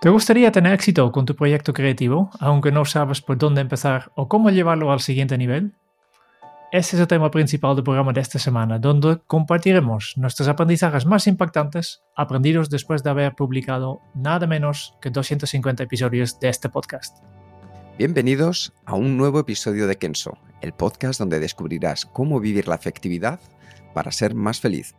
¿Te gustaría tener éxito con tu proyecto creativo, aunque no sabes por dónde empezar o cómo llevarlo al siguiente nivel? Ese es el tema principal del programa de esta semana, donde compartiremos nuestros aprendizajes más impactantes aprendidos después de haber publicado nada menos que 250 episodios de este podcast. Bienvenidos a un nuevo episodio de Kenso, el podcast donde descubrirás cómo vivir la efectividad para ser más feliz.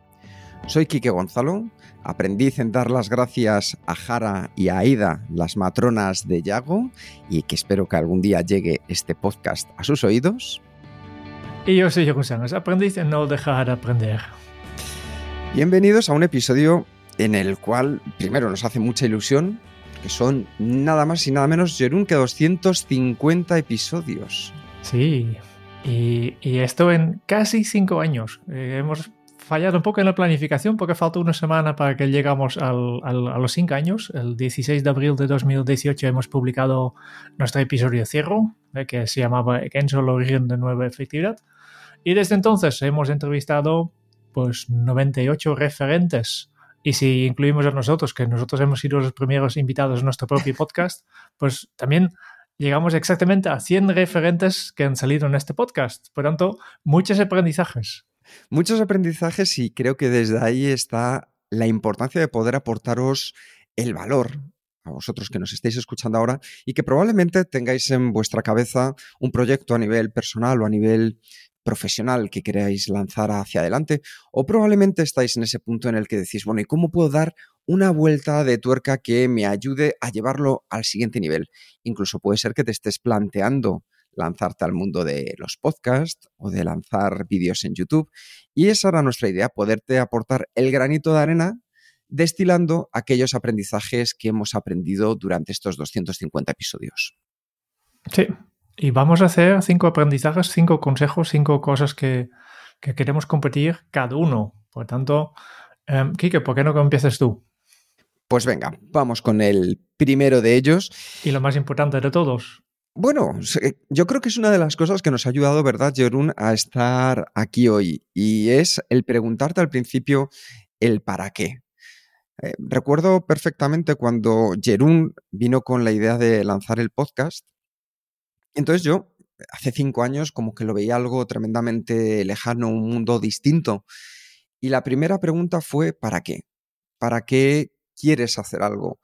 Soy Quique Gonzalo, aprendiz en dar las gracias a Jara y a Aida, las matronas de Yago, y que espero que algún día llegue este podcast a sus oídos. Y yo soy Jeroen Sánchez, aprendiz en no dejar de aprender. Bienvenidos a un episodio en el cual, primero, nos hace mucha ilusión, que son nada más y nada menos, Jerún, que 250 episodios. Sí, y, y esto en casi cinco años. Eh, hemos fallado un poco en la planificación porque falta una semana para que llegamos al, al, a los cinco años. El 16 de abril de 2018 hemos publicado nuestro episodio cierro, eh, que se llamaba Kenzo, el origen de nueva efectividad. Y desde entonces hemos entrevistado pues 98 referentes. Y si incluimos a nosotros, que nosotros hemos sido los primeros invitados en nuestro propio podcast, pues también llegamos exactamente a 100 referentes que han salido en este podcast. Por tanto, muchos aprendizajes. Muchos aprendizajes y creo que desde ahí está la importancia de poder aportaros el valor a vosotros que nos estáis escuchando ahora y que probablemente tengáis en vuestra cabeza un proyecto a nivel personal o a nivel profesional que queráis lanzar hacia adelante o probablemente estáis en ese punto en el que decís, bueno, ¿y cómo puedo dar una vuelta de tuerca que me ayude a llevarlo al siguiente nivel? Incluso puede ser que te estés planteando lanzarte al mundo de los podcasts o de lanzar vídeos en YouTube. Y esa era nuestra idea, poderte aportar el granito de arena destilando aquellos aprendizajes que hemos aprendido durante estos 250 episodios. Sí, y vamos a hacer cinco aprendizajes, cinco consejos, cinco cosas que, que queremos compartir cada uno. Por tanto, um, Kike, ¿por qué no empieces tú? Pues venga, vamos con el primero de ellos. Y lo más importante de todos, bueno, yo creo que es una de las cosas que nos ha ayudado, ¿verdad, Jerún, a estar aquí hoy? Y es el preguntarte al principio el para qué. Eh, recuerdo perfectamente cuando Jerún vino con la idea de lanzar el podcast. Entonces yo, hace cinco años, como que lo veía algo tremendamente lejano, un mundo distinto. Y la primera pregunta fue, ¿para qué? ¿Para qué quieres hacer algo?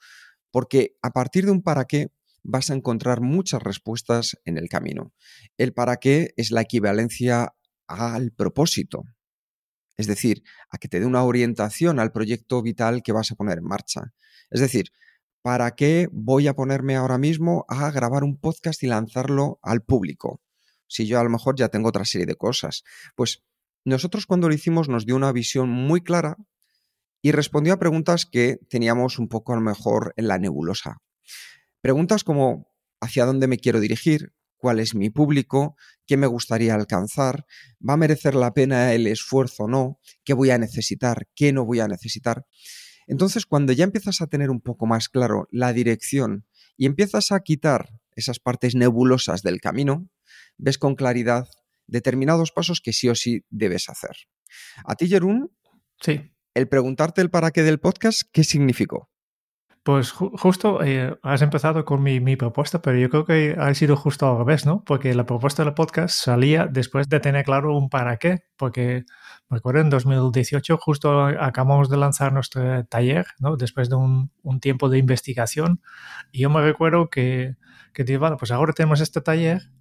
Porque a partir de un para qué vas a encontrar muchas respuestas en el camino. El para qué es la equivalencia al propósito, es decir, a que te dé una orientación al proyecto vital que vas a poner en marcha. Es decir, ¿para qué voy a ponerme ahora mismo a grabar un podcast y lanzarlo al público? Si yo a lo mejor ya tengo otra serie de cosas. Pues nosotros cuando lo hicimos nos dio una visión muy clara y respondió a preguntas que teníamos un poco a lo mejor en la nebulosa. Preguntas como ¿hacia dónde me quiero dirigir? ¿Cuál es mi público? ¿Qué me gustaría alcanzar? ¿Va a merecer la pena el esfuerzo o no? ¿Qué voy a necesitar? ¿Qué no voy a necesitar? Entonces, cuando ya empiezas a tener un poco más claro la dirección y empiezas a quitar esas partes nebulosas del camino, ves con claridad determinados pasos que sí o sí debes hacer. A ti, Jerún, sí. el preguntarte el para qué del podcast, ¿qué significó? Pues ju justo eh, has empezado con mi, mi, propuesta, pero yo creo que ha sido justo al revés, ¿no? Porque la propuesta del podcast salía después de tener claro un para qué, porque me acuerdo en 2018 justo acabamos de lanzar nuestro taller, ¿no? Después de un, un tiempo de investigación y yo me recuerdo que, que dije, bueno, pues ahora tenemos este taller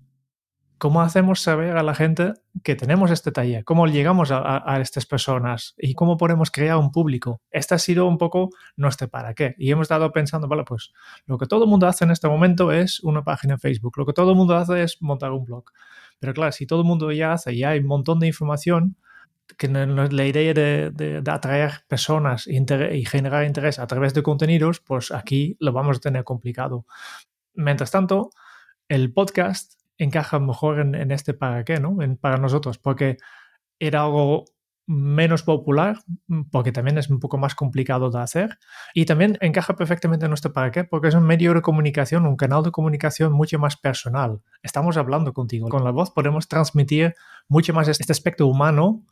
¿Cómo hacemos saber a la gente que tenemos este taller? ¿Cómo llegamos a, a, a, estas personas? ¿Y cómo podemos crear un público? Este ha sido un poco nuestro para qué. Y hemos estado pensando, vale, pues lo que todo el mundo hace en este momento es una página en Facebook. Lo que todo el mundo hace es montar un blog. Pero claro, si todo el mundo ya hace, y hay un montón de información, que la idea de, atraer personas y generar interés a través de contenidos, pues aquí lo vamos a tener complicado. Mientras tanto, el podcast encaja mejor en, este para qué, ¿no? para nosotros, porque era algo menos popular, porque también es un poco más complicado de hacer, y también encaja perfectamente en nuestro para qué, porque es un medio de comunicación, un canal de comunicación mucho más personal. Estamos hablando contigo. Con la voz podemos transmitir mucho más este aspecto humano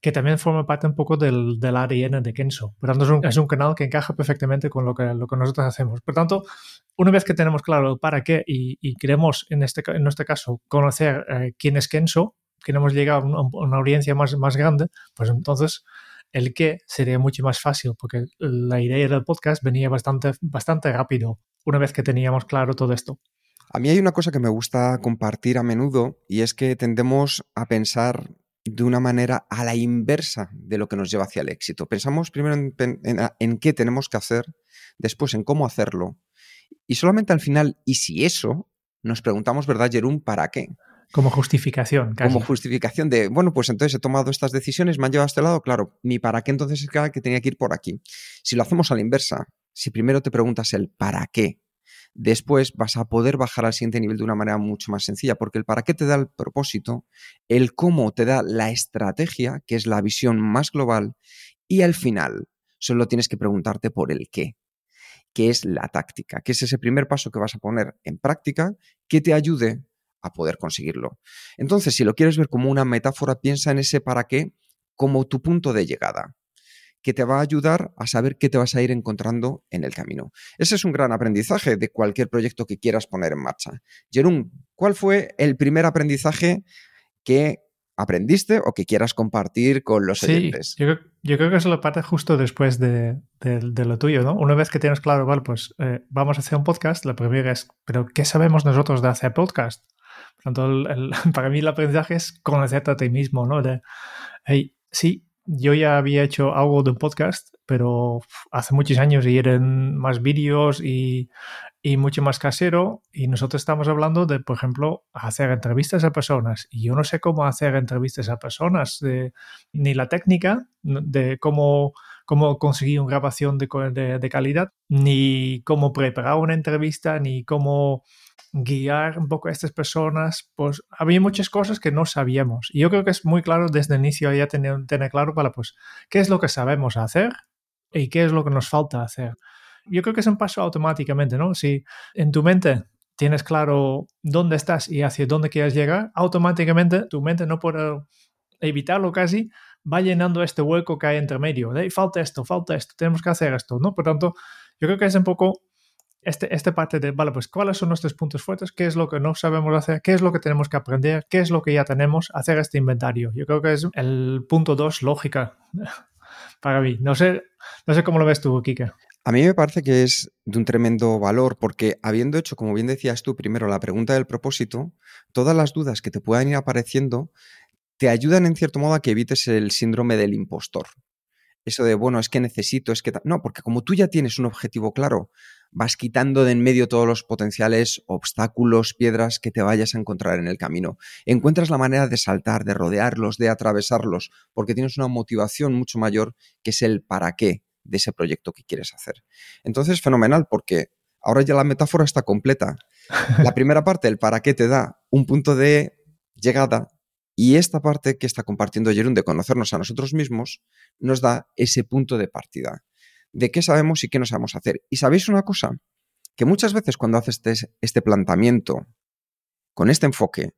que también forma parte un poco del, del ADN de Kenso. Por tanto, es un, es un, canal que encaja perfectamente con lo que, lo que nosotros hacemos. Por tanto, una vez que tenemos claro el para qué y, queremos, en este, en este caso, conocer eh, quién es Kenso, queremos llegar a una, audiencia más, más grande, pues entonces el qué sería mucho más fácil, porque la idea del podcast venía bastante, bastante rápido una vez que teníamos claro todo esto. A mí hay una cosa que me gusta compartir a menudo y es que tendemos a pensar de una manera a la inversa de lo que nos lleva hacia el éxito. Pensamos primero en, qué tenemos que hacer, después en cómo hacerlo, y solamente al final, y si eso, nos preguntamos, ¿verdad, Jerún, para qué? Como justificación. Como justificación de, bueno, pues entonces he tomado estas decisiones, me han llevado a este lado, claro, mi para qué entonces es que tenía que ir por aquí. Si lo hacemos a la inversa, si primero te preguntas el para qué, después vas a poder bajar al siguiente nivel de una manera mucho más sencilla, porque el para qué te da el propósito, el cómo te da la estrategia, que es la visión más global, y al final solo tienes que preguntarte por el qué, que es la táctica, que es ese primer paso que vas a poner en práctica que te ayude a poder conseguirlo. Entonces, si lo quieres ver como una metáfora, piensa en ese para qué como tu punto de llegada que te va a ayudar a saber qué te vas a ir encontrando en el camino. Ese es un gran aprendizaje de cualquier proyecto que quieras poner en marcha. Jerón, ¿cuál fue el primer aprendizaje que aprendiste o que quieras compartir con los oyentes? Yo, yo, creo que eso lo parte justo después de, lo tuyo, ¿no? Una vez que tienes claro, vale, pues eh, vamos a hacer un podcast, la primera es, pero ¿qué sabemos nosotros de hacer podcast? Por tanto, para mí el aprendizaje es conocerte a ti mismo, ¿no? De, hey, sí, yo ya había hecho algo de un podcast, pero hace muchos años y eran más vídeos y, mucho más casero. Y nosotros estamos hablando de, por ejemplo, hacer entrevistas a personas. Y yo no sé cómo hacer entrevistas a personas, ni la técnica de cómo, cómo conseguir una grabación de, de calidad, ni cómo preparar una entrevista, ni cómo guiar un poco a estas personas, pues había muchas cosas que no sabíamos. Y yo creo que es muy claro desde el inicio ya tener, tener claro para, pues, qué es lo que sabemos hacer y qué es lo que nos falta hacer. Yo creo que es un paso automáticamente, ¿no? Si en tu mente tienes claro dónde estás y hacia dónde quieres llegar, automáticamente tu mente no puede evitarlo casi, va llenando este hueco que hay entre medio. De, falta esto, falta esto, tenemos que hacer esto, ¿no? Por tanto, yo creo que es un poco este, esta parte de, vale, pues cuáles son nuestros puntos fuertes, qué es lo que no sabemos hacer, qué es lo que tenemos que aprender, qué es lo que ya tenemos, hacer este inventario. Yo creo que es el punto dos, lógica, para mí. No sé, no sé cómo lo ves tú, Kike. A mí me parece que es de un tremendo valor porque habiendo hecho, como bien decías tú, primero la pregunta del propósito, todas las dudas que te puedan ir apareciendo te ayudan en cierto modo a que evites el síndrome del impostor. Eso de, bueno, es que necesito, es que... No, porque como tú ya tienes un objetivo claro, vas quitando de en medio todos los potenciales obstáculos, piedras que te vayas a encontrar en el camino. Encuentras la manera de saltar, de rodearlos, de atravesarlos, porque tienes una motivación mucho mayor que es el para qué de ese proyecto que quieres hacer. Entonces, fenomenal, porque ahora ya la metáfora está completa. La primera parte, el para qué te da un punto de llegada y esta parte que está compartiendo Jerón de conocernos a nosotros mismos nos da ese punto de partida de qué sabemos y qué no sabemos hacer. Y sabéis una cosa, que muchas veces cuando haces este, este planteamiento con este enfoque,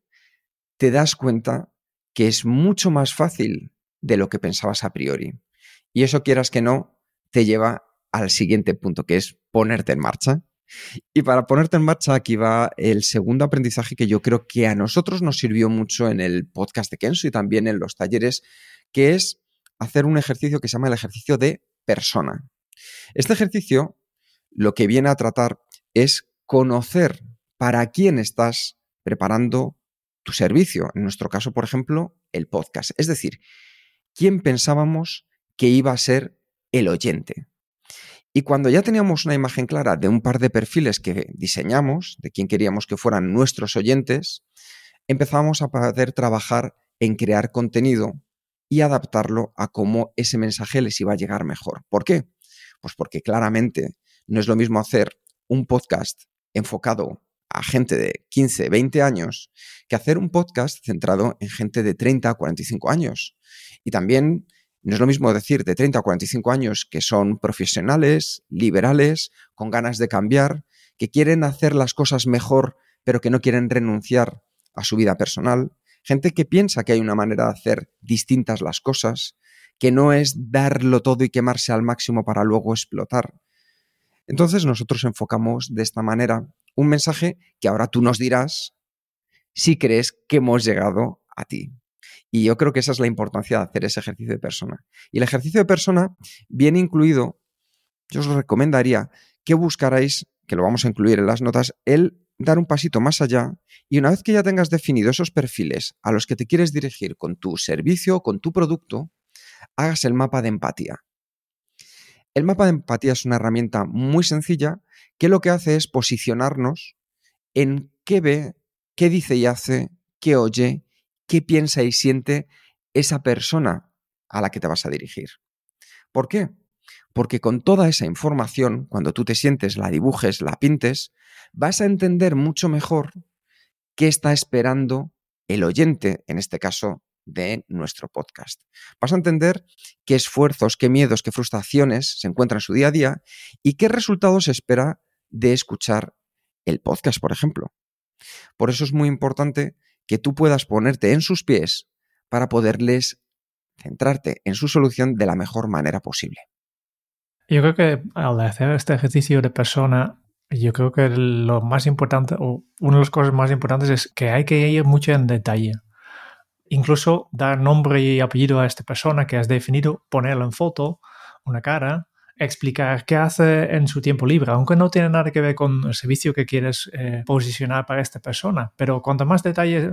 te das cuenta que es mucho más fácil de lo que pensabas a priori. Y eso quieras que no, te lleva al siguiente punto, que es ponerte en marcha. Y para ponerte en marcha, aquí va el segundo aprendizaje que yo creo que a nosotros nos sirvió mucho en el podcast de Kenzo y también en los talleres, que es hacer un ejercicio que se llama el ejercicio de persona. Este ejercicio lo que viene a tratar es conocer para quién estás preparando tu servicio. En nuestro caso, por ejemplo, el podcast. Es decir, quién pensábamos que iba a ser el oyente. Y cuando ya teníamos una imagen clara de un par de perfiles que diseñamos, de quién queríamos que fueran nuestros oyentes, empezamos a poder trabajar en crear contenido y adaptarlo a cómo ese mensaje les iba a llegar mejor. ¿Por qué? Pues porque claramente no es lo mismo hacer un podcast enfocado a gente de 15, 20 años que hacer un podcast centrado en gente de 30 a 45 años. Y también no es lo mismo decir de 30 a 45 años que son profesionales, liberales, con ganas de cambiar, que quieren hacer las cosas mejor, pero que no quieren renunciar a su vida personal. Gente que piensa que hay una manera de hacer distintas las cosas, que no es darlo todo y quemarse al máximo para luego explotar. Entonces nosotros enfocamos de esta manera un mensaje que ahora tú nos dirás si crees que hemos llegado a ti. Y yo creo que esa es la importancia de hacer ese ejercicio de persona. Y el ejercicio de persona viene incluido, yo os recomendaría que buscarais, que lo vamos a incluir en las notas, el dar un pasito más allá y una vez que ya tengas definido esos perfiles a los que te quieres dirigir con tu servicio con tu producto, hagas el mapa de empatía. El mapa de empatía es una herramienta muy sencilla que lo que hace es posicionarnos en qué ve, qué dice y hace, qué oye, qué piensa y siente esa persona a la que te vas a dirigir. ¿Por qué? Porque con toda esa información, cuando tú te sientes, la dibujes, la pintes, vas a entender mucho mejor qué está esperando el oyente, en este caso, de nuestro podcast. Vas a entender qué esfuerzos, qué miedos, qué frustraciones se encuentran en su día a día y qué resultados espera de escuchar el podcast, por ejemplo. Por eso es muy importante que tú puedas ponerte en sus pies para poderles centrarte en su solución de la mejor manera posible. Yo creo que al hacer este ejercicio de persona, yo creo que lo más importante, o una de las cosas más importantes es que hay que ir mucho en detalle incluso dar nombre y apellido a esta persona que has definido, ponerlo en foto, una cara, explicar qué hace en su tiempo libre, aunque no tiene nada que ver con el servicio que quieres eh, posicionar para esta persona. Pero cuanto más detalle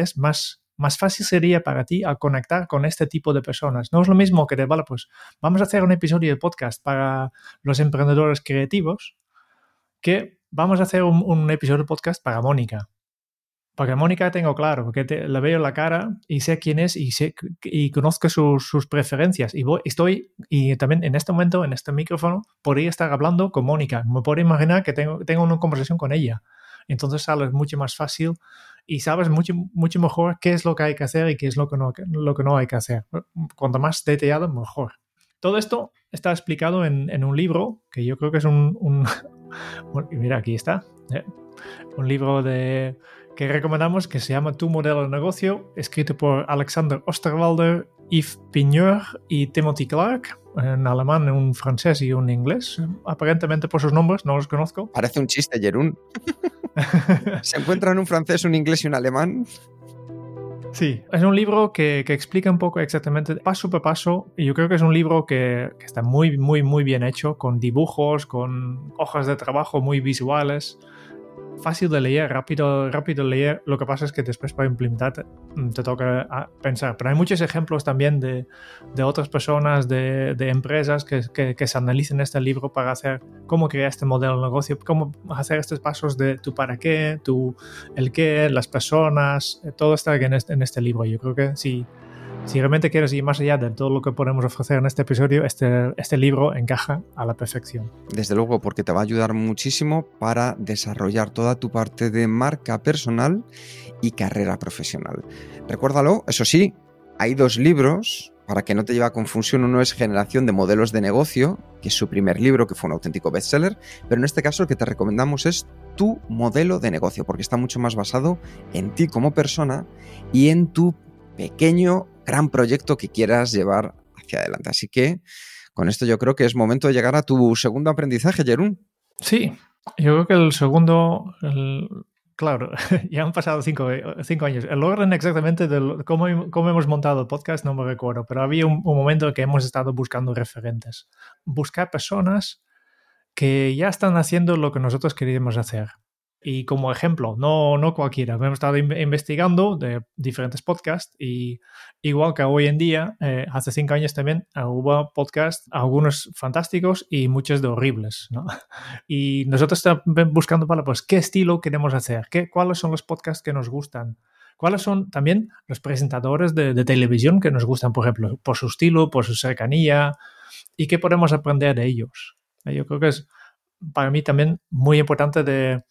es, más, más fácil sería para ti a conectar con este tipo de personas. No es lo mismo que de, vale, pues vamos a hacer un episodio de podcast para los emprendedores creativos que vamos a hacer un, un episodio de podcast para Mónica porque Mónica tengo claro, porque le veo la cara y sé quién es y, sé, y conozco sus preferencias. Y voy, estoy, y también en este momento, en este micrófono, podría estar hablando con Mónica. Me puedo imaginar que tengo, tengo una conversación con ella. Entonces sale mucho más fácil y sabes mucho, mucho mejor qué es lo que hay que hacer y qué es lo que no, lo que no hay que hacer. Cuanto más detallado, mejor. Todo esto está explicado en, en un libro que yo creo que es un... un mira, aquí está. ¿eh? Un libro de que recomendamos que se llama Tu modelo de negocio, escrito por Alexander Osterwalder, Yves Pigneur y Timothy Clark, en alemán, un francés y un inglés. Aparentemente por sus nombres, no los conozco. Parece un chiste, Jerún. se encuentran un francés, un inglés y un alemán. Sí, es un libro que, explica un poco exactamente paso por paso y yo creo que es un libro que, que, está muy, muy, muy bien hecho, con dibujos, con hojas de trabajo muy visuales fácil de leer, rápido, rápido de leer. Lo que pasa es que después para implementar mm, te, toca ah, pensar. Pero hay muchos ejemplos también de, de otras personas, de, de empresas que, que, se analicen este libro para hacer cómo crear este modelo de negocio, cómo hacer estos pasos de tu para qué, tu el qué, las personas, eh, todo está en este, en este libro. Yo creo que sí realmente quieres ir más allá de todo lo que podemos ofrecer en este episodio, este, este libro encaja a la perfección. Desde luego, porque te va a ayudar muchísimo para desarrollar toda tu parte de marca personal y carrera profesional. Recuérdalo, eso sí, hay dos libros para que no te lleve a confusión, uno es Generación de Modelos de Negocio, que es su primer libro, que fue un auténtico bestseller, pero en este caso el que te recomendamos es tu modelo de negocio, porque está mucho más basado en ti como persona y en tu pequeño gran proyecto que quieras llevar hacia adelante. Así que con esto yo creo que es momento de llegar a tu segundo aprendizaje, Jerún. Sí, yo creo que el segundo, claro, ya han pasado cinco, años. El orden exactamente de cómo, hemos montado el podcast no me recuerdo, pero había un, un momento en que hemos estado buscando referentes. Buscar personas que ya están haciendo lo que nosotros queríamos hacer. Y como ejemplo, no, no cualquiera, hemos estado investigando de diferentes podcasts y igual que hoy en día, eh, hace cinco años también ah, hubo podcasts, algunos fantásticos y muchos de horribles. ¿no? Y nosotros estamos buscando para, pues, qué estilo queremos hacer, ¿Qué, cuáles son los podcasts que nos gustan, ¿Cuáles son también los presentadores de, televisión que nos gustan, por ejemplo, por su estilo, por su cercanía y qué podemos aprender de ellos? Yo creo que es para mí también muy importante de,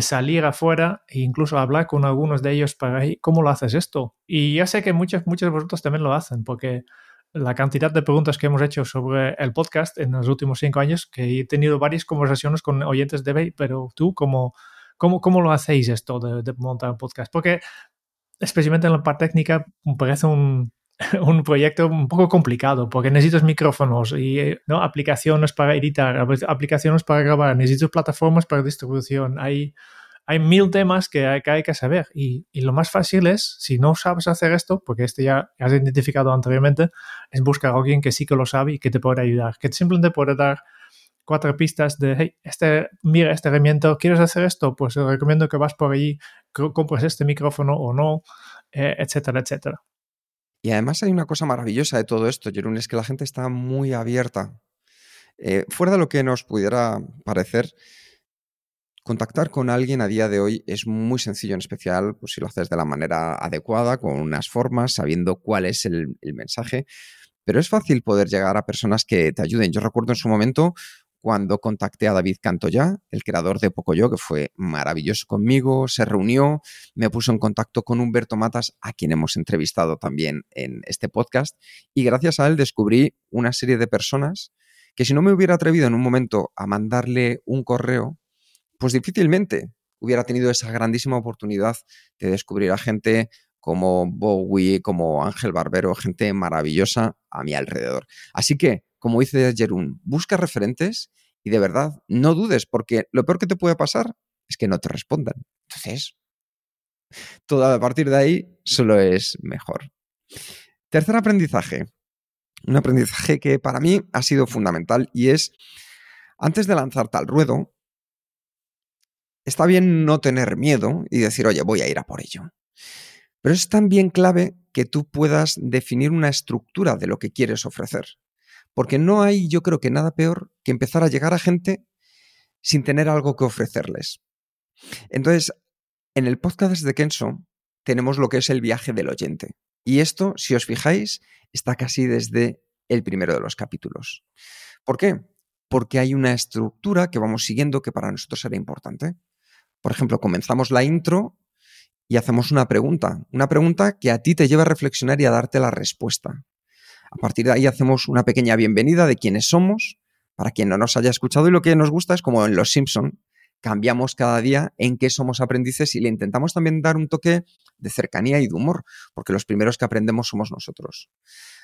salir afuera e incluso hablar con algunos de ellos para cómo lo haces esto. Y ya sé que muchos, muchos de vosotros también lo hacen, porque la cantidad de preguntas que hemos hecho sobre el podcast en los últimos cinco años, que he tenido varias conversaciones con oyentes de Bay, pero tú, ¿cómo, cómo, cómo lo hacéis esto de, montar un podcast? Porque, especialmente en la parte técnica, parece un, un proyecto un poco complicado porque necesitas micrófonos y ¿no? aplicaciones para editar, aplicaciones para grabar, necesitas plataformas para distribución. Hay, hay mil temas que hay, que hay que saber y, y, lo más fácil es, si no sabes hacer esto, porque este ya has identificado anteriormente, es buscar a alguien que sí que lo sabe y que te pueda ayudar, que simplemente puede dar cuatro pistas de, hey, este, mira este herramienta, ¿quieres hacer esto? Pues te recomiendo que vas por allí, compres este micrófono o no, eh, etcétera, etcétera. Y además hay una cosa maravillosa de todo esto, Jerón, es que la gente está muy abierta. Eh, fuera de lo que nos pudiera parecer, Contactar con alguien a día de hoy es muy sencillo, en especial pues, si lo haces de la manera adecuada, con unas formas, sabiendo cuál es el, mensaje. Pero es fácil poder llegar a personas que te ayuden. Yo recuerdo en su momento cuando contacté a David Cantoya, el creador de Pocoyo, que fue maravilloso conmigo, se reunió, me puso en contacto con Humberto Matas, a quien hemos entrevistado también en este podcast, y gracias a él descubrí una serie de personas que si no me hubiera atrevido en un momento a mandarle un correo, pues difícilmente hubiera tenido esa grandísima oportunidad de descubrir a gente como Bowie, como Ángel Barbero, gente maravillosa a mi alrededor. Así que, como dice Jerún, busca referentes y de verdad no dudes, porque lo peor que te puede pasar es que no te respondan. Entonces, todo a partir de ahí solo es mejor. Tercer aprendizaje. Un aprendizaje que para mí ha sido fundamental y es, antes de lanzarte al ruedo, está bien no tener miedo y decir, oye, voy a ir a por ello. Pero es también clave que tú puedas definir una estructura de lo que quieres ofrecer. Porque no hay, yo creo que nada peor que empezar a llegar a gente sin tener algo que ofrecerles. Entonces, en el podcast de Kenso tenemos lo que es el viaje del oyente. Y esto, si os fijáis, está casi desde el primero de los capítulos. ¿Por qué? Porque hay una estructura que vamos siguiendo que para nosotros será importante. Por ejemplo, comenzamos la intro y hacemos una pregunta, una pregunta que a ti te lleva a reflexionar y a darte la respuesta. A partir de ahí hacemos una pequeña bienvenida de quiénes somos, para quien no nos haya escuchado y lo que nos gusta es como en Los Simpson, cambiamos cada día en qué somos aprendices y le intentamos también dar un toque de cercanía y de humor, porque los primeros que aprendemos somos nosotros.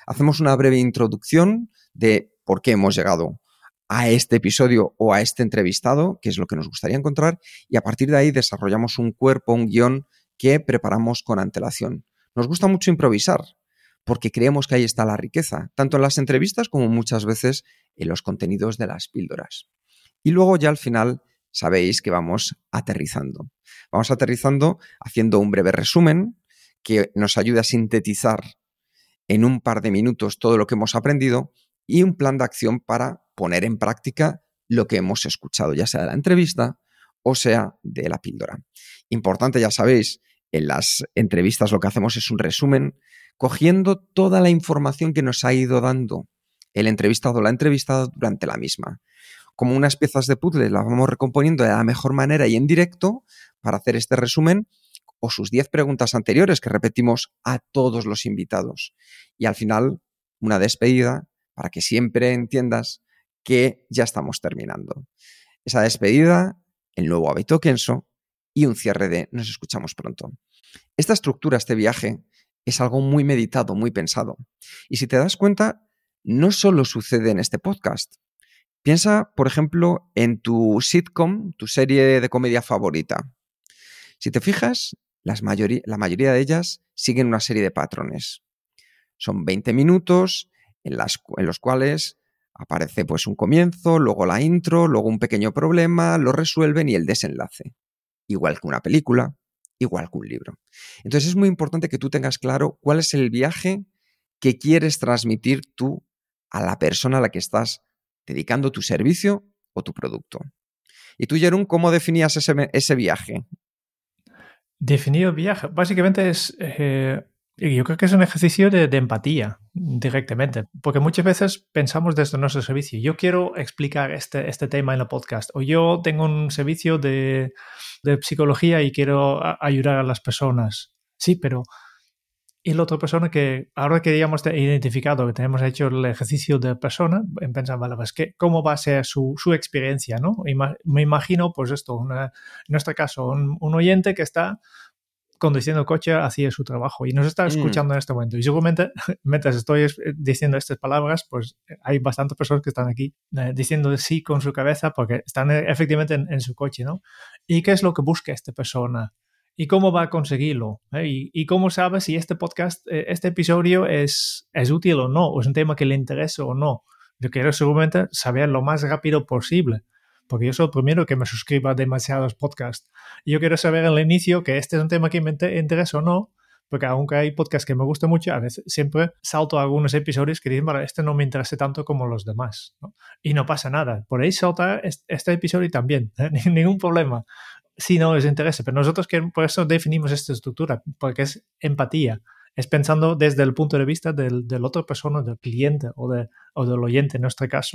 Hacemos una breve introducción de por qué hemos llegado a este episodio o a este entrevistado, que es lo que nos gustaría encontrar, y a partir de ahí desarrollamos un cuerpo, un guion que preparamos con antelación. Nos gusta mucho improvisar, porque creemos que ahí está la riqueza, tanto en las entrevistas como muchas veces en los contenidos de las píldoras. Y luego ya al final sabéis que vamos aterrizando. Vamos aterrizando haciendo un breve resumen que nos ayude a sintetizar en un par de minutos todo lo que hemos aprendido y un plan de acción para poner en práctica lo que hemos escuchado, ya sea de la entrevista o sea de la píldora. Importante, ya sabéis, en las entrevistas lo que hacemos es un resumen, cogiendo toda la información que nos ha ido dando el entrevistado o la entrevistada durante la misma. Como unas piezas de puzzle las vamos recomponiendo de la mejor manera y en directo para hacer este resumen o sus 10 preguntas anteriores que repetimos a todos los invitados. Y al final, una despedida para que siempre entiendas que ya estamos terminando. Esa despedida, el nuevo hábito Kenso y un cierre de nos escuchamos pronto. Esta estructura, este viaje, es algo muy meditado, muy pensado. Y si te das cuenta, no solo sucede en este podcast. Piensa, por ejemplo, en tu sitcom, tu serie de comedia favorita. Si te fijas, la mayoría de ellas siguen una serie de patrones. Son 20 minutos en, en los cuales Aparece pues un comienzo, luego la intro, luego un pequeño problema, lo resuelven y el desenlace. Igual que una película, igual que un libro. Entonces es muy importante que tú tengas claro cuál es el viaje que quieres transmitir tú a la persona a la que estás dedicando tu servicio o tu producto. ¿Y tú, Jerón, cómo definías ese, ese viaje? Definido viaje. Básicamente es, eh, yo creo que es un ejercicio de, empatía directamente, porque muchas veces pensamos desde nuestro servicio, yo quiero explicar este, este tema en el podcast, o yo tengo un servicio de, de psicología y quiero ayudar a las personas. Sí, pero y la otra persona que ahora que ya hemos identificado que tenemos hecho el ejercicio de persona, en pensar, vale, pues ¿qué, cómo va a ser su, su experiencia, ¿no? me imagino, pues esto, en nuestro caso, un, oyente que está conduciendo coche hacia su trabajo y nos está mm. escuchando en este momento. Y seguramente, mientras estoy diciendo estas palabras, pues hay bastantes personas que están aquí eh, diciendo sí con su cabeza porque están eh, efectivamente en, en, su coche, ¿no? ¿Y qué es lo que busca esta persona? y cómo va a conseguirlo. ¿eh? Y, cómo sabe si este podcast, eh, este episodio es, es útil o no, o es un tema que le interesa o no. Yo quiero seguramente saber lo más rápido posible, porque yo soy el primero que me suscriba a demasiados podcasts. Y yo quiero saber al inicio que este es un tema que me interesa o no, porque aunque hay podcasts que me gustan mucho, a veces siempre salto a algunos episodios que dicen, bueno, este no me interesa tanto como los demás. Y no pasa nada. Por ahí salta este, episodio también, ¿eh? ningún problema sí no les interesa, pero nosotros que por eso definimos esta estructura, porque es empatía, es pensando desde el punto de vista del, del otra persona, del cliente o, de, o del oyente en nuestro caso.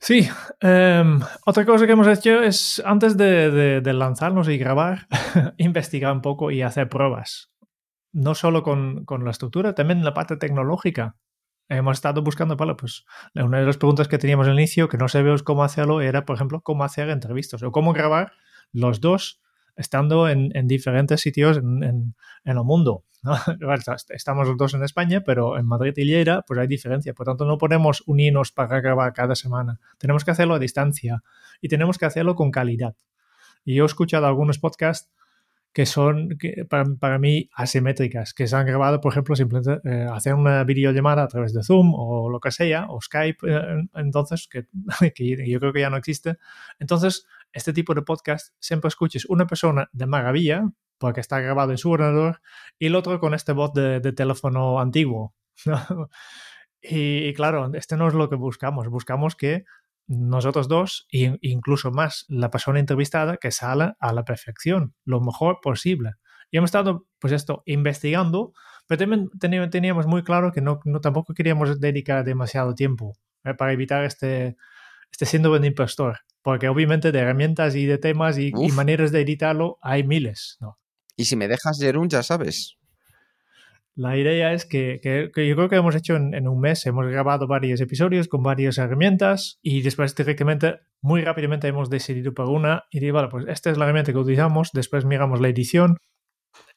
Sí, em, otra cosa que hemos hecho es, antes de, lanzarnos y grabar, investigar un poco y hacer pruebas. No solo con, la estructura, también la parte tecnológica. Hemos estado buscando, vale, pues una de las preguntas que teníamos al inicio, que no sabíamos cómo hacerlo, era, por ejemplo, cómo hacer entrevistas o cómo grabar los dos estando en, diferentes sitios en, el mundo. Estamos los dos en España, pero en Madrid y Lleida pues hay diferencia. Por tanto, no podemos unirnos para grabar cada semana. Tenemos que hacerlo a distancia y tenemos que hacerlo con calidad. Y yo he escuchado algunos podcasts que son para, mí asimétricas, que se han grabado, por ejemplo, simplemente eh, hacer una videollamada a través de Zoom o lo que sea, o Skype, eh, entonces, que, que, yo creo que ya no existe. Entonces, este tipo de podcast siempre escuches una persona de maravilla, porque está grabado en su ordenador, y el otro con este voz de, teléfono antiguo. y, claro, este no es lo que buscamos. Buscamos que nosotros dos, e incluso más la persona entrevistada, que salga a la perfección, lo mejor posible. Y hemos estado, pues esto, investigando, pero también teníamos muy claro que no, no tampoco queríamos dedicar demasiado tiempo eh, para evitar este, este síndrome de impostor porque obviamente de herramientas y de temas y, maneras de editarlo hay miles. ¿no? Y si me dejas, Jerún, ya sabes. La idea es que, yo creo que hemos hecho en, un mes, hemos grabado varios episodios con varias herramientas y después directamente, muy rápidamente hemos decidido por una y digo, vale, pues esta es la herramienta que utilizamos, después miramos la edición.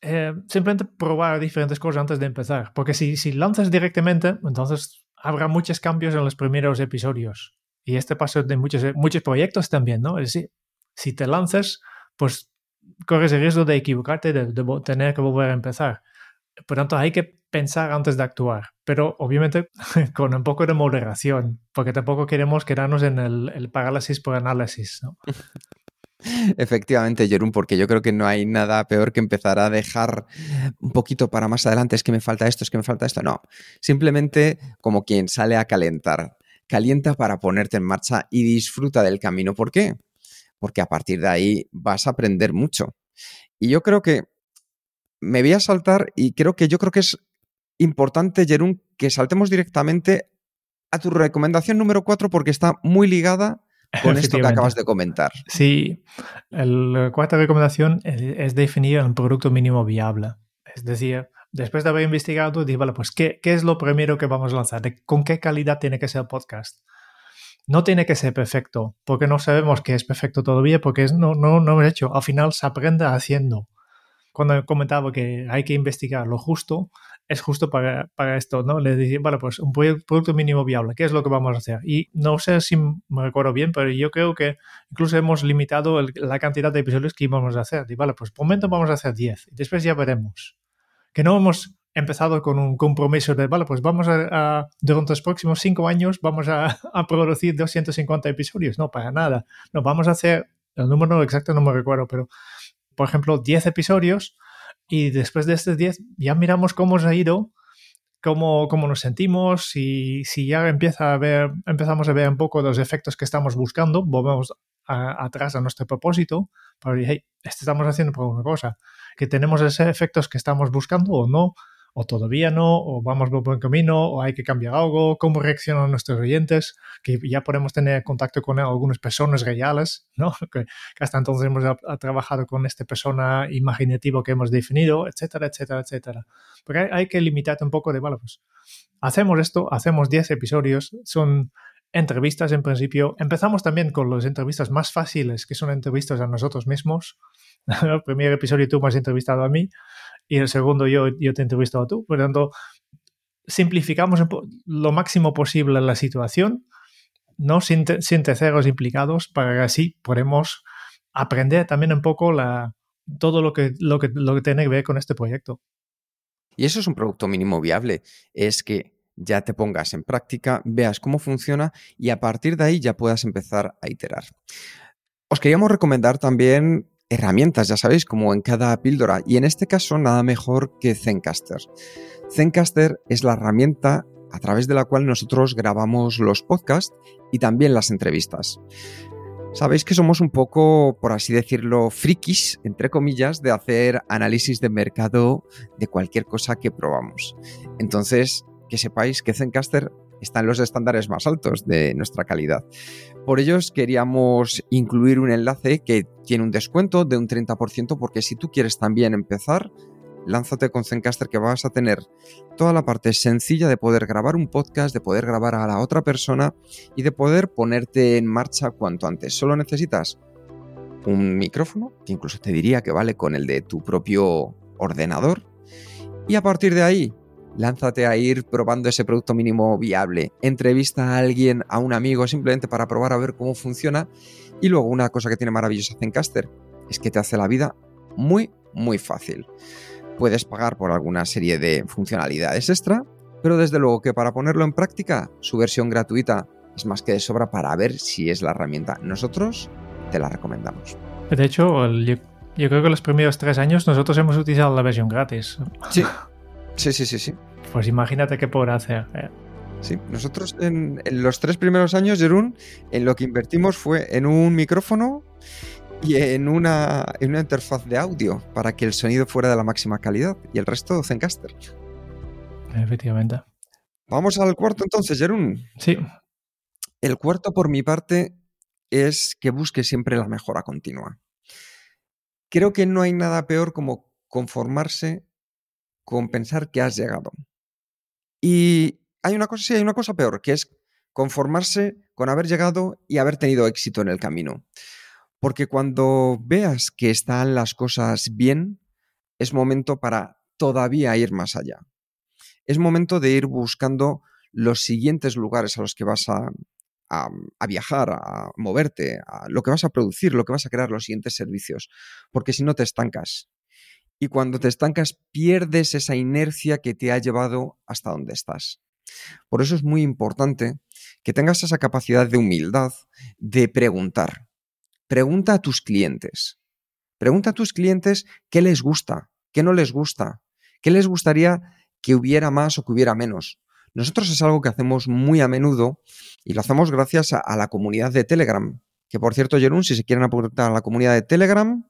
Eh, simplemente probar diferentes cosas antes de empezar, porque si, si lanzas directamente, entonces habrá muchos cambios en los primeros episodios. Y este paso de muchos, muchos proyectos también, ¿no? Es decir, si te lanzas, pues corres el riesgo de equivocarte, de, tener que volver a empezar. Por tanto, hay que pensar antes de actuar. pero obviamente con un poco de moderación, porque tampoco queremos quedarnos en el, el parálisis por análisis. ¿no? Efectivamente, Jerún, porque yo creo que no hay nada peor que empezar a dejar un poquito para más adelante, es que me falta esto, es que me falta esto. No, simplemente como quien sale a calentar. Calienta para ponerte en marcha y disfruta del camino. ¿Por qué? Porque a partir de ahí vas a aprender mucho. Y yo creo que me voy a saltar y creo que yo creo que es importante, Jerún, que saltemos directamente a tu recomendación número 4 porque está muy ligada con esto que acabas de comentar. Sí, la cuarta recomendación es, definir un producto mínimo viable. Es decir, después de haber investigado, dije, vale, pues, ¿qué, ¿qué, es lo primero que vamos a lanzar? ¿Con qué calidad tiene que ser el podcast? No tiene que ser perfecto, porque no sabemos que es perfecto todavía, porque no, no, no hemos hecho. Al final se aprende haciendo. Cuando he comentado que hay que investigar lo justo, es justo para, para esto, ¿no? Le dije, vale, pues un producto mínimo viable, ¿qué es lo que vamos a hacer? Y no sé si me recuerdo bien, pero yo creo que incluso hemos limitado la cantidad de episodios que íbamos a hacer. Y vale, pues por momento vamos a hacer 10 y después ya veremos. Que no hemos empezado con un compromiso de, vale, pues vamos a, durante los próximos 5 años vamos a, a, producir 250 episodios. No, para nada. No, vamos a hacer, el número exacto no me recuerdo, pero por ejemplo, 10 episodios y después de estos 10 ya miramos cómo se ha ido, cómo, cómo nos sentimos, y si ya empieza a ver, empezamos a ver un poco los efectos que estamos buscando, volvemos atrás a nuestro propósito, para decir, hey, estamos haciendo por una cosa, que tenemos esos efectos que estamos buscando o no, o todavía no, o vamos por buen camino, o hay que cambiar algo, cómo reaccionan nuestros oyentes, que ya podemos tener contacto con algunas personas reales, ¿no? Que, hasta entonces hemos trabajado con esta persona imaginativa que hemos definido, etcétera, etcétera, etcétera. Porque hay, que limitar un poco de, bueno, pues hacemos esto, hacemos 10 episodios, son entrevistas en principio. Empezamos también con las entrevistas más fáciles, que son entrevistas a nosotros mismos. el primer episodio tú me has entrevistado a mí y el segundo yo, yo te he entrevistado a tú. Por lo tanto, simplificamos lo máximo posible la situación, ¿no? sin, sin terceros implicados, para que así podemos aprender también un poco todo lo que, lo, que, lo que tiene que ver con este proyecto. Y eso es un producto mínimo viable, es que ya te pongas en práctica, veas cómo funciona y a partir de ahí ya puedas empezar a iterar. Os queríamos recomendar también herramientas, ya sabéis, como en cada píldora, y en este caso nada mejor que Zencaster. Zencaster es la herramienta a través de la cual nosotros grabamos los podcasts y también las entrevistas. Sabéis que somos un poco, por así decirlo, frikis, entre comillas, de hacer análisis de mercado de cualquier cosa que probamos. Entonces, que sepáis que Zencaster está en los estándares más altos de nuestra calidad. Por ello queríamos incluir un enlace que tiene un descuento de un 30% porque si tú quieres también empezar, lánzate con Zencaster que vas a tener toda la parte sencilla de poder grabar un podcast, de poder grabar a la otra persona y de poder ponerte en marcha cuanto antes. Solo necesitas un micrófono, que incluso te diría que vale con el de tu propio ordenador. Y a partir de ahí, lánzate a ir probando ese producto mínimo viable. Entrevista a alguien, a un amigo, simplemente para probar a ver cómo funciona. Y luego una cosa que tiene maravillosa Zencaster es que te hace la vida muy, muy fácil. Puedes pagar por alguna serie de funcionalidades extra, pero desde luego que para ponerlo en práctica, su versión gratuita es más que de sobra para ver si es la herramienta. Nosotros te la recomendamos. De hecho, yo, yo creo que los primeros tres años nosotros hemos utilizado la versión gratis. Sí, Sí, sí, sí, sí. Pues imagínate qué hacer. Eh. Sí, nosotros en, los tres primeros años, Jerún, en lo que invertimos fue en un micrófono y en una, en una interfaz de audio para que el sonido fuera de la máxima calidad y el resto Zencaster. Efectivamente. Vamos al cuarto entonces, Jerún. Sí. El cuarto, por mi parte, es que busque siempre la mejora continua. Creo que no hay nada peor como conformarse con pensar que has llegado. Y hay una cosa, sí, hay una cosa peor, que es conformarse con haber llegado y haber tenido éxito en el camino. Porque cuando veas que están las cosas bien, es momento para todavía ir más allá. Es momento de ir buscando los siguientes lugares a los que vas a, a, viajar, a moverte, a lo que vas a producir, lo que vas a crear, los siguientes servicios. Porque si no te estancas y cuando te estancas pierdes esa inercia que te ha llevado hasta donde estás. Por eso es muy importante que tengas esa capacidad de humildad de preguntar. Pregunta a tus clientes. Pregunta a tus clientes qué les gusta, qué no les gusta, qué les gustaría que hubiera más o que hubiera menos. Nosotros es algo que hacemos muy a menudo y lo hacemos gracias a, la comunidad de Telegram. Que por cierto, Jerún, si se quieren apuntar a la comunidad de Telegram,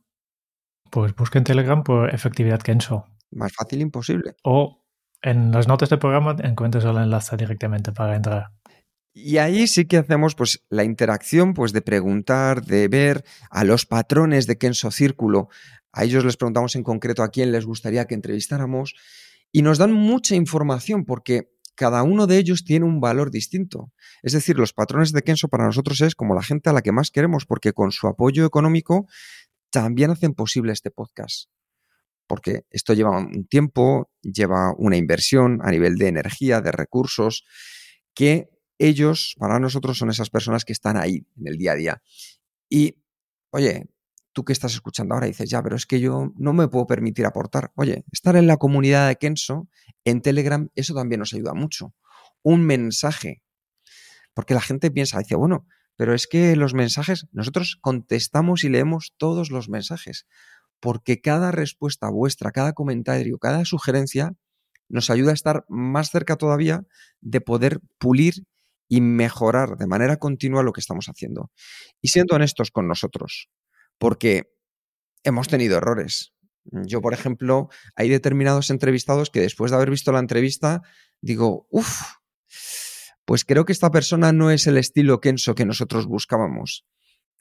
pues busquen Telegram por efectividad Kenso. Más fácil imposible. O en las notas del programa encuentres el enlace directamente para entrar. Y ahí sí que hacemos pues la interacción pues de preguntar, de ver a los patrones de Kenso Círculo. A ellos les preguntamos en concreto a quién les gustaría que entrevistáramos y nos dan mucha información porque cada uno de ellos tiene un valor distinto. Es decir, los patrones de Kenso para nosotros es como la gente a la que más queremos porque con su apoyo económico también hacen posible este podcast. Porque esto lleva un tiempo, lleva una inversión a nivel de energía, de recursos, que ellos, para nosotros, son esas personas que están ahí en el día a día. Y, oye, tú que estás escuchando ahora dices, ya, pero es que yo no me puedo permitir aportar. Oye, estar en la comunidad de Kenso, en Telegram, eso también nos ayuda mucho. Un mensaje. Porque la gente piensa, dice, bueno, pero es que los mensajes, nosotros contestamos y leemos todos los mensajes, porque cada respuesta vuestra, cada comentario, cada sugerencia nos ayuda a estar más cerca todavía de poder pulir y mejorar de manera continua lo que estamos haciendo. Y siendo honestos con nosotros, porque hemos tenido errores. Yo, por ejemplo, hay determinados entrevistados que después de haber visto la entrevista, digo, uff, pues creo que esta persona no es el estilo Kenso que nosotros buscábamos.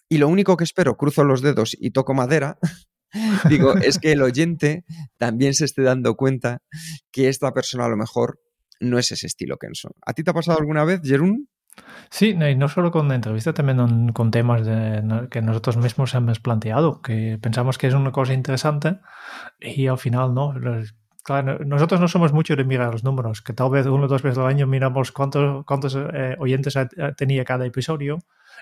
Y lo único que espero, cruzo los dedos y toco madera, digo, es que el oyente también se esté dando cuenta que esta persona a lo mejor no es ese estilo Kenso. ¿A ti te ha pasado alguna vez, Jerún? Sí, no solo con entrevistas, también con temas que nosotros mismos hemos planteado, que pensamos que es una cosa interesante y al final no. Claro, nosotros no somos mucho de mirar los números, que tal vez uno o dos veces al año miramos cuántos, cuántos eh, oyentes tenía cada episodio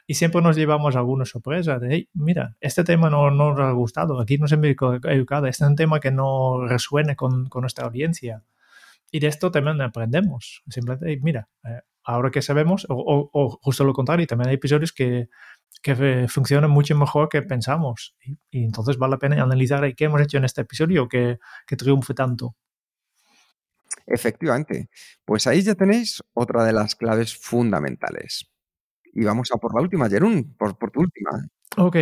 y siempre nos llevamos alguna sorpresa de, hey, mira, este tema no, no nos ha gustado, aquí no se me ha educado, este es un tema que no resuene con, con nuestra audiencia. Y de esto también aprendemos. Simplemente, mira, eh, ahora que sabemos, o, justo lo contrario, también hay episodios que, que funcionan mucho mejor que pensamos. Y, entonces vale la pena analizar qué hemos hecho en este episodio que, que triunfe tanto. Efectivamente. Pues ahí ya tenéis otra de las claves fundamentales. Y vamos a por la última, Jerún, por, por tu última. Ok.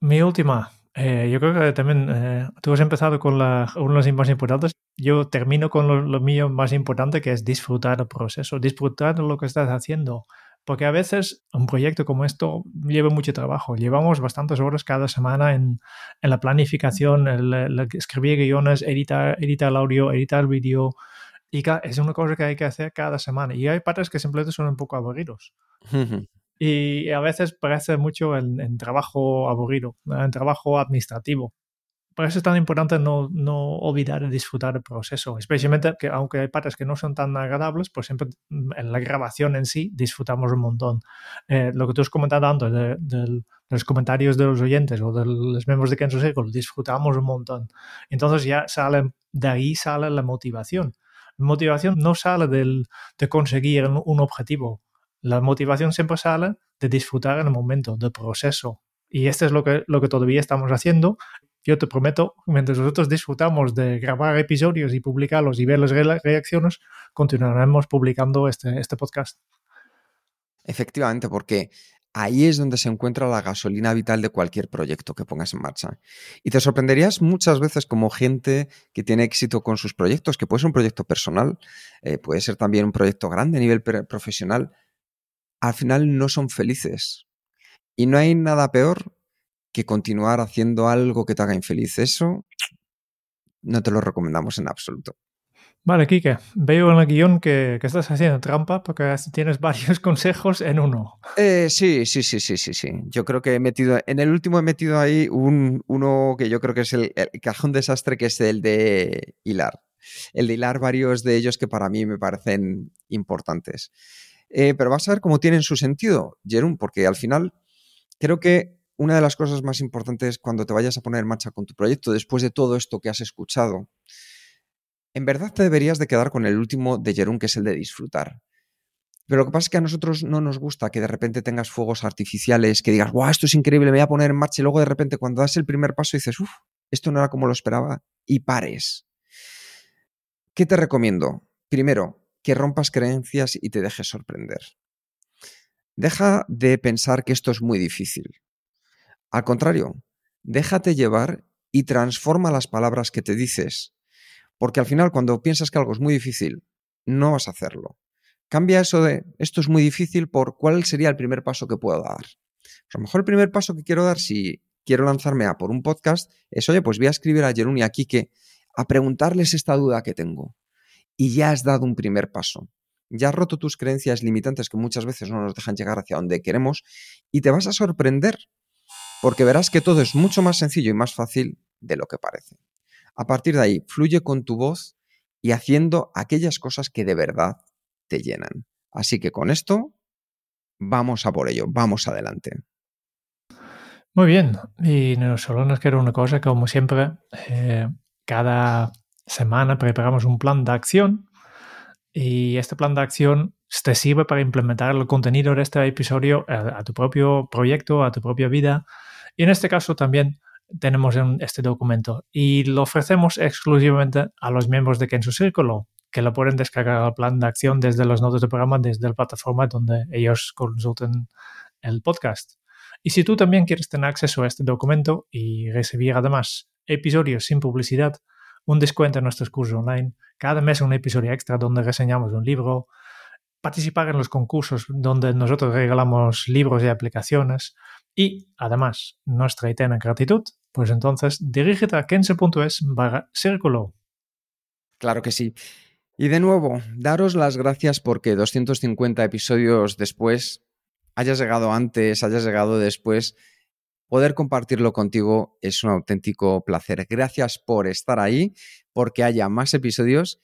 Mi última. Eh, yo creo que también eh, tú has empezado con la, uno de los más importantes. Yo termino con lo, mío más importante, que es disfrutar el proceso, disfrutar lo que estás haciendo. Porque a veces un proyecto como esto lleva mucho trabajo. Llevamos bastantes horas cada semana en, en la planificación, el, escribir guiones, editar, editar el audio, editar el vídeo. Y es una cosa que hay que hacer cada semana. Y hay partes que simplemente son un poco aburridos. Y a veces parece mucho en, trabajo aburrido, en trabajo administrativo. Por eso es tan importante no, no olvidar de disfrutar el proceso, especialmente que aunque hay partes que no son tan agradables, pues siempre mm, en la grabación en sí disfrutamos un montón. Eh, lo que tú has comentado antes de, los comentarios de los oyentes o de los miembros de Kenzo Circle, disfrutamos un montón. Entonces ya sale, de ahí sale la motivación. La motivación no sale del, de conseguir un objetivo, la motivación siempre sale de disfrutar en el momento, del proceso. Y esto es lo que, lo que todavía estamos haciendo. Yo te prometo, mientras nosotros disfrutamos de grabar episodios y publicarlos y ver las reacciones, continuaremos publicando este, este podcast. Efectivamente, porque ahí es donde se encuentra la gasolina vital de cualquier proyecto que pongas en marcha. Y te sorprenderías muchas veces como gente que tiene éxito con sus proyectos, que puede ser un proyecto personal, eh, puede ser también un proyecto grande a nivel profesional, al final no son felices. Y no hay nada peor que continuar haciendo algo que te haga infeliz. Eso no te lo recomendamos en absoluto. Vale, Kike, veo en el guion que, estás haciendo trampa porque tienes varios consejos en uno. Eh, sí, sí, sí, sí, sí, sí. Yo creo que he metido, en el último he metido ahí un, uno que yo creo que es el, el cajón desastre, que es el de hilar. El de hilar varios de ellos que para mí me parecen importantes. Eh, pero vas a ver cómo tienen su sentido, Jerón, porque al final creo que una de las cosas más importantes cuando te vayas a poner en marcha con tu proyecto, después de todo esto que has escuchado, en verdad te deberías de quedar con el último de Jerún, que es el de disfrutar. Pero lo que pasa es que a nosotros no nos gusta que de repente tengas fuegos artificiales, que digas, guau, esto es increíble, me voy a poner en marcha y luego de repente cuando das el primer paso dices, uff, esto no era como lo esperaba y pares. ¿Qué te recomiendo? Primero, que rompas creencias y te dejes sorprender. Deja de pensar que esto es muy difícil. Al contrario, déjate llevar y transforma las palabras que te dices. Porque al final, cuando piensas que algo es muy difícil, no vas a hacerlo. Cambia eso de esto es muy difícil por cuál sería el primer paso que puedo dar. Pues a lo mejor el primer paso que quiero dar si quiero lanzarme a por un podcast es, oye, pues voy a escribir a Jerún y a Kike a preguntarles esta duda que tengo. Y ya has dado un primer paso. Ya has roto tus creencias limitantes que muchas veces no nos dejan llegar hacia donde queremos y te vas a sorprender porque verás que todo es mucho más sencillo y más fácil de lo que parece. A partir de ahí, fluye con tu voz y haciendo aquellas cosas que de verdad te llenan. Así que con esto, vamos a por ello, vamos adelante. Muy bien, y solo nos queda una cosa, como siempre, eh, cada semana preparamos un plan de acción y este plan de acción te sirve para implementar el contenido de este episodio a, tu propio proyecto, a tu propia vida. Y en este caso también tenemos este documento y lo ofrecemos exclusivamente a los miembros de Kenzo Círculo que lo pueden descargar al plan de acción desde los notas de programa, desde la plataforma donde ellos consulten el podcast. Y si tú también quieres tener acceso a este documento y recibir además episodios sin publicidad, un descuento en nuestros cursos online, cada mes un episodio extra donde reseñamos un libro, participar en los concursos donde nosotros regalamos libros y aplicaciones y además nuestra eterna gratitud, pues entonces dirígete a kense.es barra círculo. Claro que sí. Y de nuevo, daros las gracias porque 250 episodios después, hayas llegado antes, hayas llegado después, poder compartirlo contigo es un auténtico placer. Gracias por estar ahí, porque haya más episodios.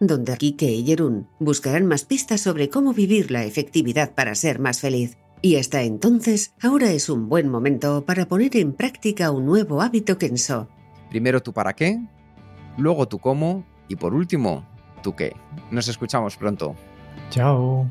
donde Kike y Jerún buscarán más pistas sobre cómo vivir la efectividad para ser más feliz. Y hasta entonces, ahora es un buen momento para poner en práctica un nuevo hábito Kenso. Primero tu para qué, luego tu cómo y por último, ¿tú qué? Nos escuchamos pronto. Chao.